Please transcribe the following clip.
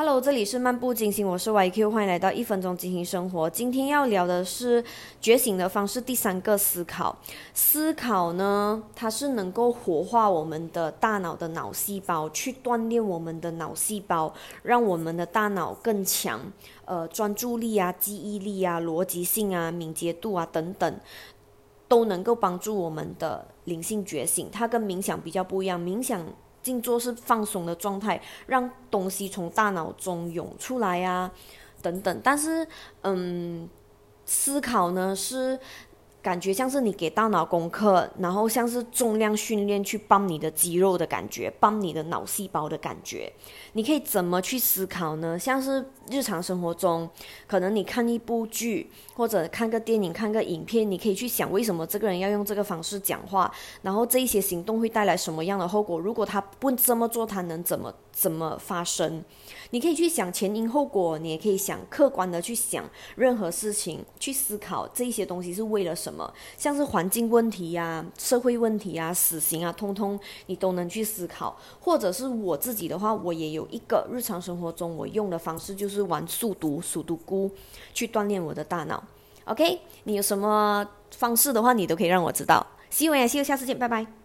Hello，这里是漫步金星，我是 YQ，欢迎来到一分钟金星生活。今天要聊的是觉醒的方式，第三个思考。思考呢，它是能够活化我们的大脑的脑细胞，去锻炼我们的脑细胞，让我们的大脑更强。呃，专注力啊，记忆力啊，逻辑性啊，敏捷度啊等等，都能够帮助我们的灵性觉醒。它跟冥想比较不一样，冥想。静坐是放松的状态，让东西从大脑中涌出来呀，等等。但是，嗯，思考呢是。感觉像是你给大脑功课，然后像是重量训练去帮你的肌肉的感觉，帮你的脑细胞的感觉。你可以怎么去思考呢？像是日常生活中，可能你看一部剧或者看个电影、看个影片，你可以去想为什么这个人要用这个方式讲话，然后这一些行动会带来什么样的后果？如果他不这么做，他能怎么怎么发生？你可以去想前因后果，你也可以想客观的去想任何事情，去思考这些东西是为了什，什么像是环境问题呀、社会问题啊、死刑啊，通通你都能去思考。或者是我自己的话，我也有一个日常生活中我用的方式，就是玩数独、数独孤，去锻炼我的大脑。OK，你有什么方式的话，你都可以让我知道。希望呀，希望下次见，拜拜。